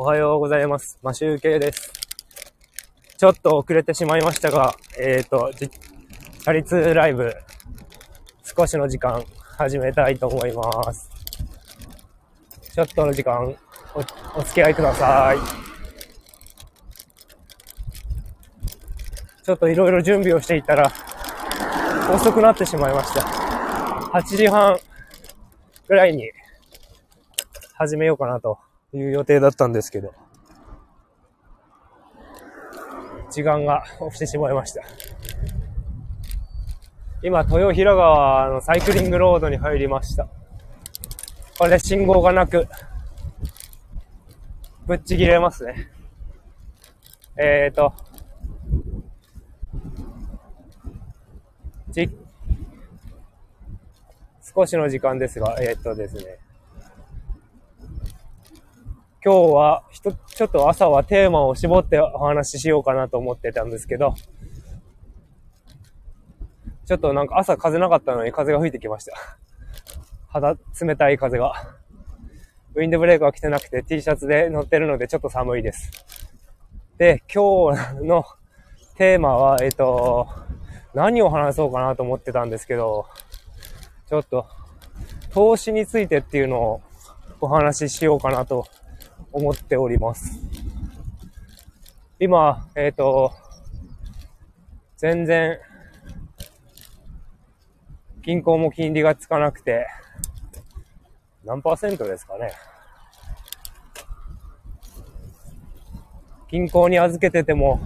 おはようございます。マシュウケイです。ちょっと遅れてしまいましたが、えっ、ー、と、じチャリ通ライブ、少しの時間始めたいと思います。ちょっとの時間お、お付き合いください。ちょっといろいろ準備をしていたら、遅くなってしまいました。8時半ぐらいに始めようかなという予定だったんですけど、時間が押してしまいました。今、豊平川のサイクリングロードに入りました。これで信号がなく、ぶっちぎれますね。えーと、じ、少しの時間ですが、えー、っとですね。今日はひと、ちょっと朝はテーマを絞ってお話ししようかなと思ってたんですけど、ちょっとなんか朝風なかったのに風が吹いてきました。肌、冷たい風が。ウィンドブレーカーは着てなくて T シャツで乗ってるのでちょっと寒いです。で、今日のテーマは、えっと、何を話そうかなと思ってたんですけど、ちょっと、投資についてっていうのをお話ししようかなと思っております。今、えっ、ー、と、全然、銀行も金利がつかなくて、何パーセントですかね。銀行に預けてても、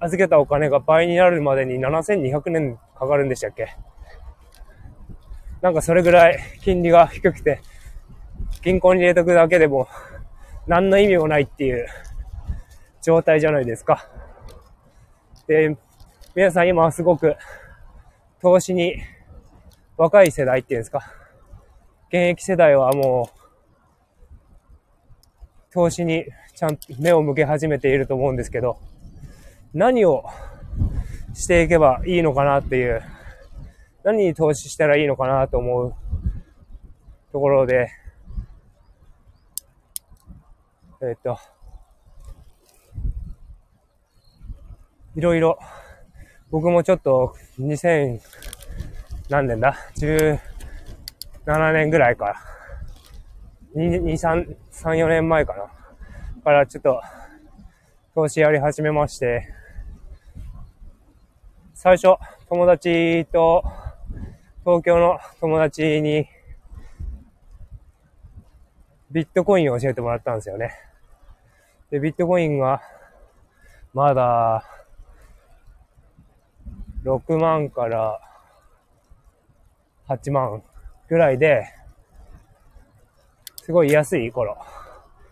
預けたお金が倍になるまでに7200年かかるんでしたっけなんかそれぐらい金利が低くて、銀行に入れとくだけでも何の意味もないっていう状態じゃないですか。で、皆さん今はすごく投資に若い世代っていうんですか。現役世代はもう投資にちゃんと目を向け始めていると思うんですけど、何をしていけばいいのかなっていう、何に投資したらいいのかなと思うところで、えっと、いろいろ、僕もちょっと2000何年だ ?17 年ぐらいか。2、2 3、3、4年前かな。からちょっと、投資やり始めまして、最初、友達と、東京の友達に、ビットコインを教えてもらったんですよね。で、ビットコインが、まだ、6万から8万ぐらいで、すごい安い頃。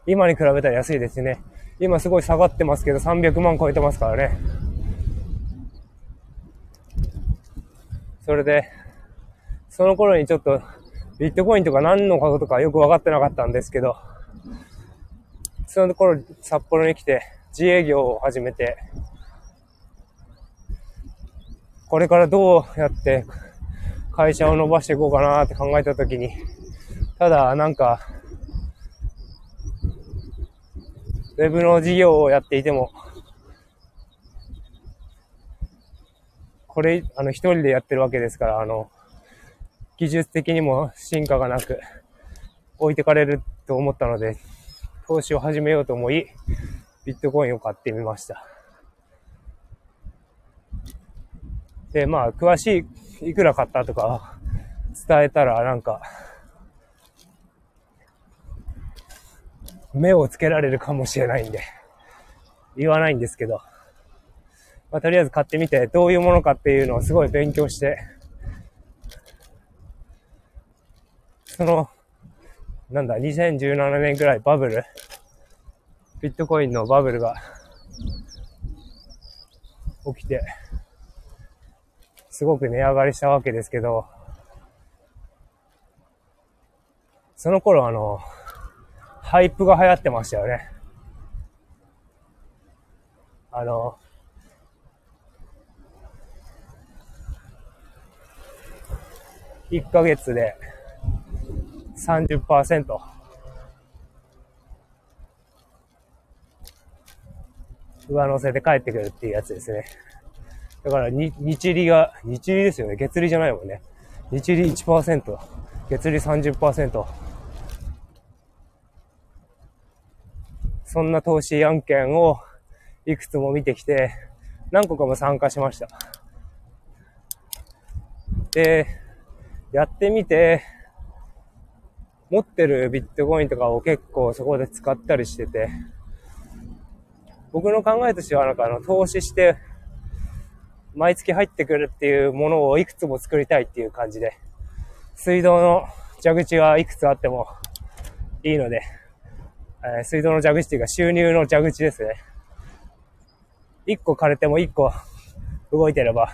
今に比べたら安いですね。今すごい下がってますけど、300万超えてますからね。それで、その頃にちょっと、ビットコインとか何のことかよく分かってなかったんですけど、その頃、札幌に来て、自営業を始めて、これからどうやって会社を伸ばしていこうかなって考えたときに、ただなんか、ウェブの事業をやっていても、これ、あの、一人でやってるわけですから、あの、技術的にも進化がなく、置いてかれると思ったので、投資を始めようと思い、ビットコインを買ってみました。で、まあ、詳しい、いくら買ったとか伝えたら、なんか、目をつけられるかもしれないんで、言わないんですけど、まあ、とりあえず買ってみて、どういうものかっていうのをすごい勉強して、その、なんだ、2017年くらいバブル、ビットコインのバブルが起きて、すごく値上がりしたわけですけど、その頃あの、ハイプが流行ってましたよね。あの、1ヶ月で30%。上乗せで帰ってくるっていうやつですね。だから、に、日利が、日利ですよね。月利じゃないもんね。日利1%、月利30%。そんな投資案件をいくつも見てきて、何個かも参加しました。で、やってみて、持ってるビットコインとかを結構そこで使ったりしてて、僕の考えとしてはなんかあの投資して毎月入ってくるっていうものをいくつも作りたいっていう感じで、水道の蛇口はいくつあってもいいので、えー、水道の蛇口っていうか収入の蛇口ですね。一個枯れても一個動いてれば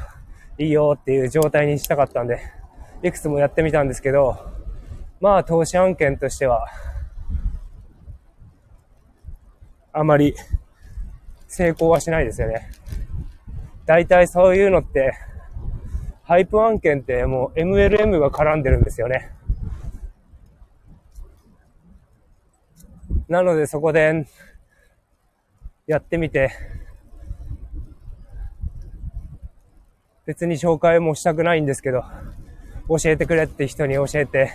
いいよっていう状態にしたかったんで、いくつもやってみたんですけど、まあ投資案件としては、あまり成功はしないですよね。大体そういうのって、ハイプ案件ってもう MLM が絡んでるんですよね。なのでそこでやってみて、別に紹介もしたくないんですけど、教えてくれって人に教えて、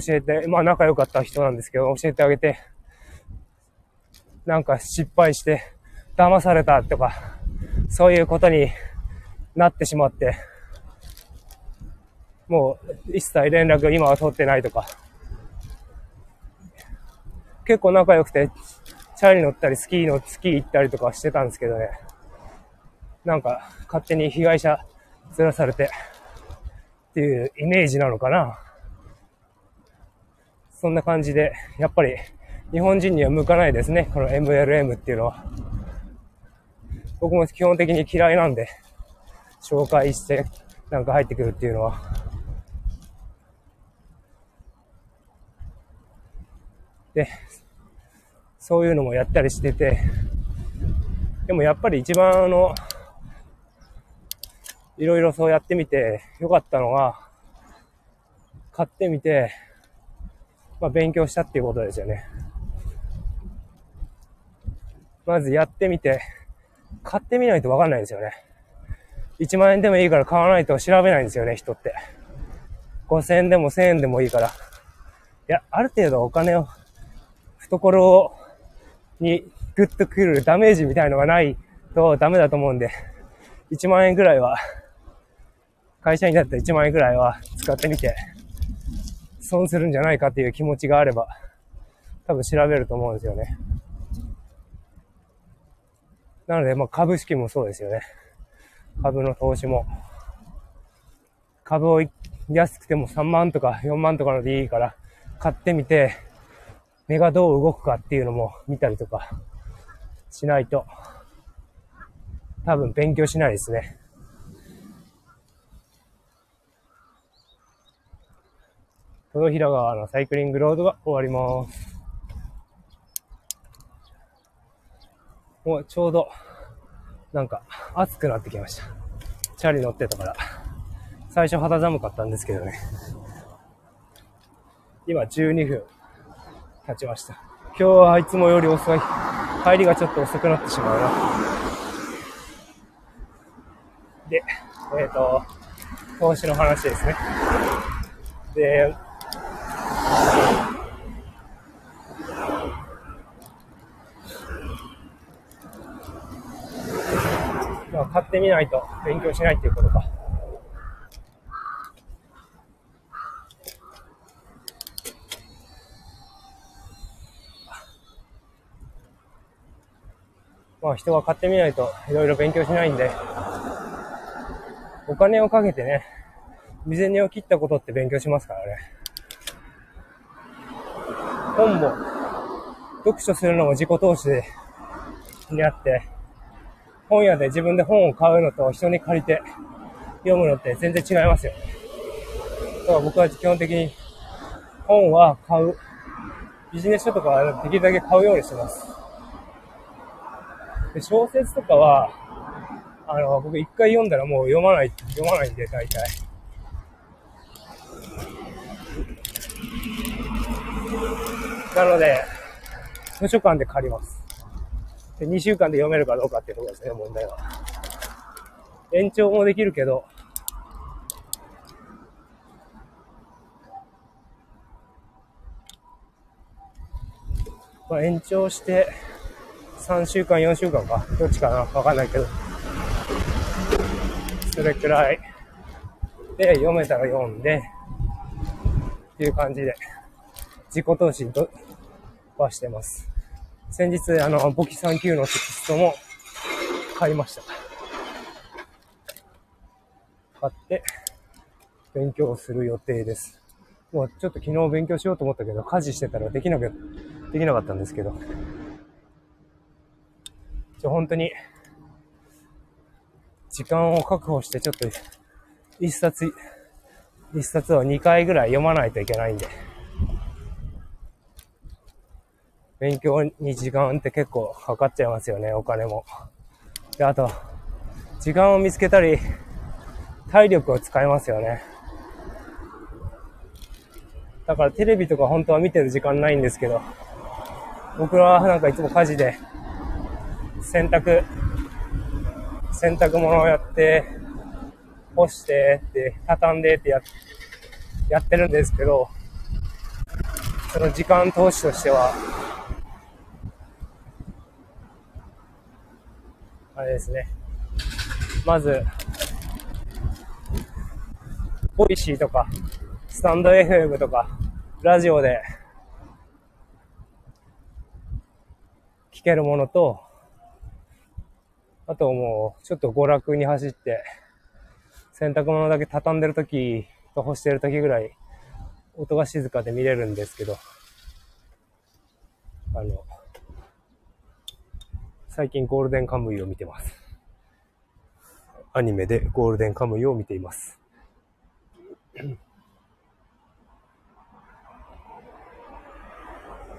教えて、まあ仲良かった人なんですけど、教えてあげて、なんか失敗して騙されたとか、そういうことになってしまって、もう一切連絡今は取ってないとか、結構仲良くて、チャリ乗ったりスキーのスキー行ったりとかしてたんですけどね、なんか勝手に被害者ずらされてっていうイメージなのかな。そんな感じで、やっぱり日本人には向かないですね、この MLM っていうのは。僕も基本的に嫌いなんで、紹介してなんか入ってくるっていうのは。で、そういうのもやったりしてて、でもやっぱり一番あの、いろいろそうやってみてよかったのは、買ってみて、まあ勉強したっていうことですよね。まずやってみて、買ってみないとわかんないんですよね。1万円でもいいから買わないと調べないんですよね、人って。5000円でも1000円でもいいから。いや、ある程度お金を、懐にグッとくるダメージみたいのがないとダメだと思うんで、1万円ぐらいは、会社員だったら1万円ぐらいは使ってみて、損するんじゃないかっていう気持ちがあれば、多分調べると思うんですよね。なので、まあ、株式もそうですよね。株の投資も。株を安くても3万とか4万とかのでいいから、買ってみて、目がどう動くかっていうのも見たりとかしないと、多分勉強しないですね。豊平川のサイクリングロードが終わります。もうちょうど、なんか、暑くなってきました。チャリ乗ってたから。最初肌寒かったんですけどね。今12分経ちました。今日はいつもより遅い。帰りがちょっと遅くなってしまうな。で、えっ、ー、と、投資の話ですね。で、買ってみないと勉強しないっていうことか。まあ人は買ってみないといろいろ勉強しないんで、お金をかけてね、未然を切ったことって勉強しますからね。本も、読書するのも自己投資で、あって、本屋で自分で本を買うのと人に借りて読むのって全然違いますよね。だから僕は基本的に本は買う。ビジネス書とかはできるだけ買うようにしてます。で小説とかは、あの、僕一回読んだらもう読まない、読まないんで、大体。なので、図書館で借ります。で、2週間で読めるかどうかっていうところですね、問題は。延長もできるけど、まあ、延長して、3週間、4週間か。どっちかな？わかんないけど。それくらいで読めたら読んで、っていう感じで、自己投資とはしてます。先日、あの、簿記3級のテキストも買いました。買って、勉強する予定です。もうちょっと昨日勉強しようと思ったけど、家事してたらできなく、できなかったんですけど。ちょ、本当に、時間を確保してちょっと、一冊、一冊を2回ぐらい読まないといけないんで。勉強に時間って結構かかっちゃいますよね、お金も。で、あと、時間を見つけたり、体力を使いますよね。だからテレビとか本当は見てる時間ないんですけど、僕はなんかいつも家事で、洗濯、洗濯物をやって、干してって、畳んでってや、やってるんですけど、その時間投資としては、あれですね。まず、ボイシーとか、スタンド FM とか、ラジオで聞けるものと、あともう、ちょっと娯楽に走って、洗濯物だけ畳んでるときと干してるときぐらい、音が静かで見れるんですけど、あの、最近ゴールデンカムイを見てます。アニメでゴールデンカムイを見ています。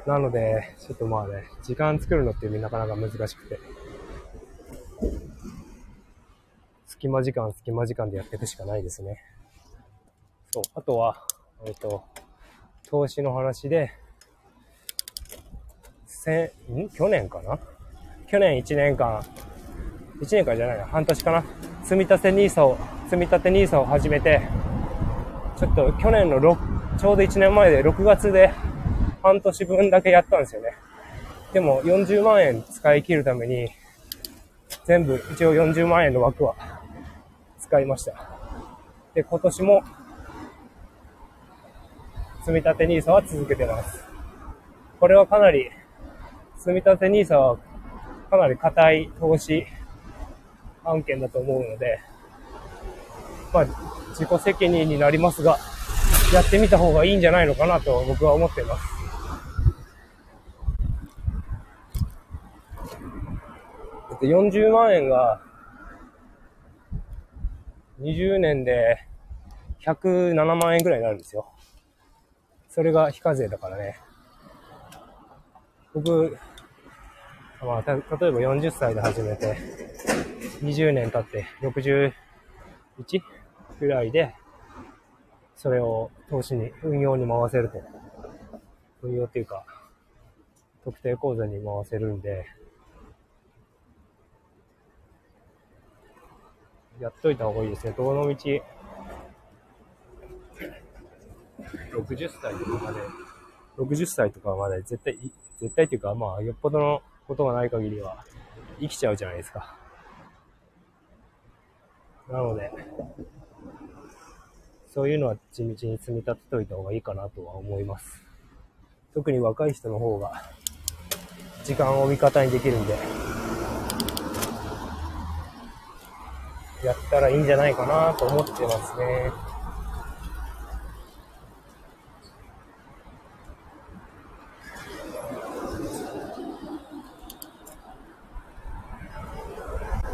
なので、ちょっとまあね、時間作るのってなかなか難しくて。隙間時間、隙間時間でやっていくしかないですね。そう。あとは、えっと、投資の話で、せん、去年かな？去年1年間、1年間じゃないな、半年かな。積み立て NISA を、積み立て NISA を始めて、ちょっと去年の6、ちょうど1年前で6月で半年分だけやったんですよね。でも40万円使い切るために、全部一応40万円の枠は使いました。で、今年も積み立て NISA は続けてます。これはかなり、積み立て NISA はかなり硬い投資案件だと思うので、まあ、自己責任になりますが、やってみた方がいいんじゃないのかなと僕は思っています。だって40万円が、20年で107万円ぐらいになるんですよ。それが非課税だからね。僕、まあ、た例えば40歳で始めて、20年経って61ぐらいで、それを投資に、運用に回せると。運用っていうか、特定口座に回せるんで、やっといた方がいいですね。どのみち、60歳とかまで、60歳とかまで絶対、絶対っていうか、まあ、よっぽどのことがない限りは、生きちゃうじゃないですか。なので、そういうのは地道に積み立てといた方がいいかなとは思います。特に若い人の方が、時間を味方にできるんで、やったらいいんじゃないかなと思ってますね。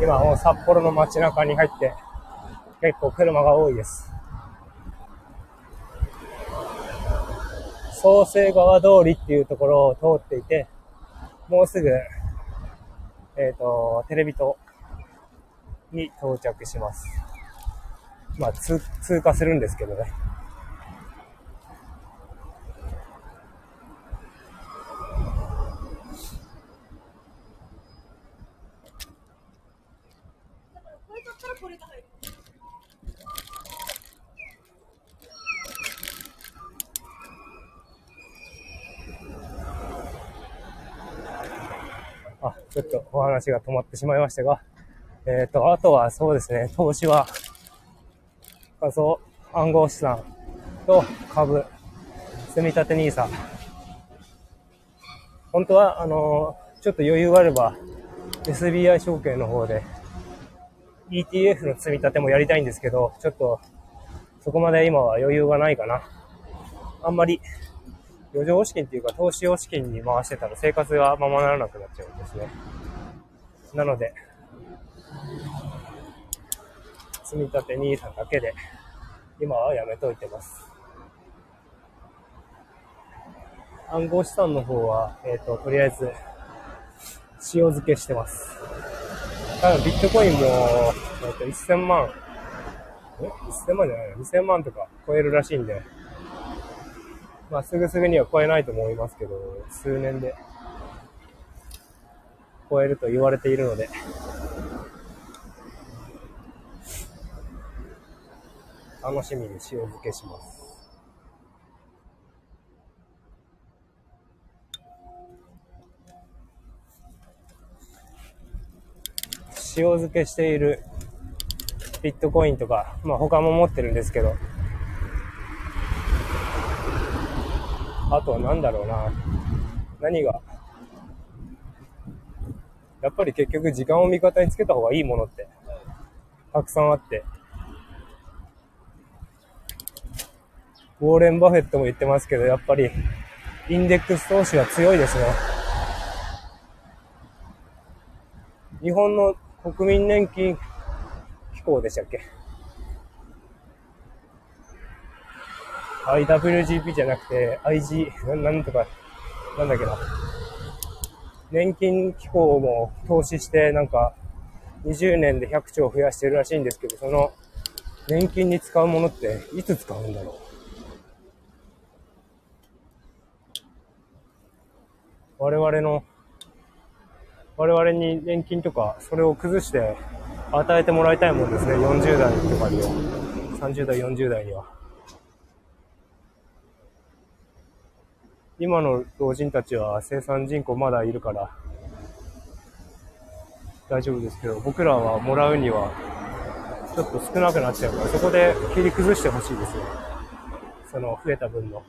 今もう札幌の街中に入って結構車が多いです。創生川通りっていうところを通っていて、もうすぐ、えっ、と、テレビ塔に到着します。まあ、通過するんですけどね。ちょっとおが止まってしまいましたが、えっ、と、あとはそうですね、投資は、仮想暗号資産と株、積み立て NISA。本当は、あのちょっと余裕があれば、SBI 証券の方で ETF の積み立てもやりたいんですけど、ちょっとそこまで今は余裕がないかな。あんまり余剰資金っていうか投資用資金に回してたら生活がままならなくなっちゃうんですね。なので、積み立て NISA だけで今はやめといてます。暗号資産の方は、えっ、ー、と、とりあえず塩漬けしてます。ただビットコインも、えっと、1000万、え ?1000 万じゃないの ?2000 万とか超えるらしいんで、まあ、すぐすぐには超えないと思いますけど、数年で超えると言われているので、楽しみに塩漬けします。塩漬けしているビットコインとか、まあ他も持ってるんですけど、あとは何だろうな。何が、やっぱり結局時間を味方につけた方がいいものってたくさんあって、ウォーレン・バフェットも言ってますけど、やっぱりインデックス投資は強いですね。日本の国民年金機構でしたっけ ?IWGP じゃなくて IG、なんとか、なんだっけな。年金機構も投資してなんか20年で100兆増やしてるらしいんですけど、その年金に使うものっていつ使うんだろう？我々の我々に年金とか、それを崩して与えてもらいたいもんですね。40代とかには。30代、40代には。今の老人たちは生産人口まだいるから、大丈夫ですけど、僕らはもらうには、ちょっと少なくなっちゃうから、そこで切り崩してほしいですよ。その増えた分の。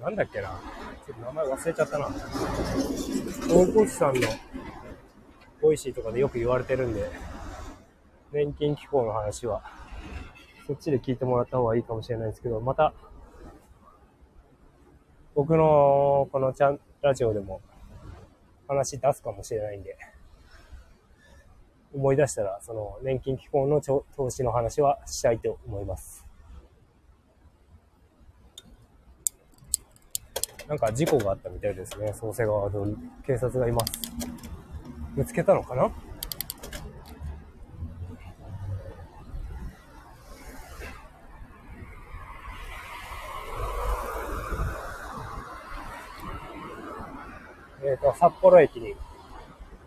なんだっけな。ちょっと名前忘れちゃったな。大河内さんのボイシーとかでよく言われてるんで、年金機構の話は、そっちで聞いてもらった方がいいかもしれないですけど、また、僕のこのチャンラジオでも話出すかもしれないんで、思い出したら、その年金機構の投資の話はしたいと思います。なんか事故があったみたいですね。創生川通り。警察がいます。見つけたのかなえっ、ー、と、札幌駅に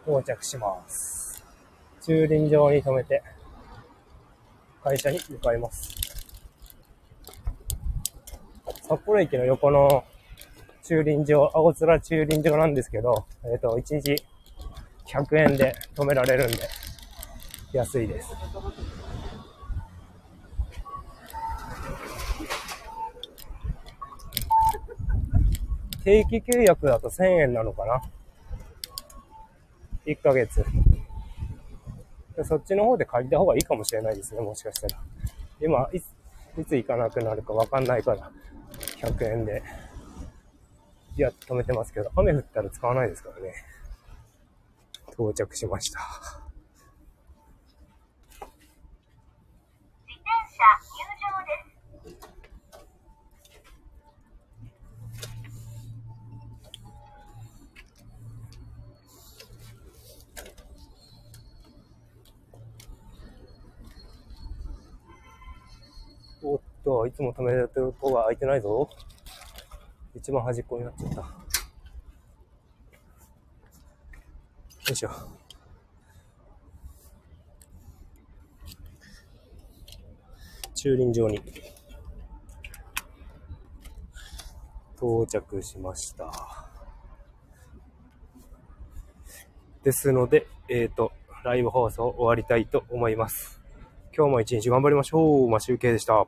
到着します。駐輪場に停めて、会社に向かいます。札幌駅の横の駐輪場、青空駐輪場なんですけど、えっ、ー、と、1日100円で止められるんで、安いです。定期契約だと1000円なのかな ?1 ヶ月。そっちの方で借りた方がいいかもしれないですね、もしかしたら。今、いつ、いつ行かなくなるかわかんないから、100円でいや、止めてますけど、雨降ったら使わないですからね。到着しました。おっと、いつも止めてるとこが空いてないぞ。一番端っこになっちゃった。よいしょ。駐輪場に到着しました。ですので、えっ、と、ライブ放送終わりたいと思います。今日も一日頑張りましょう。まあ、集計でした。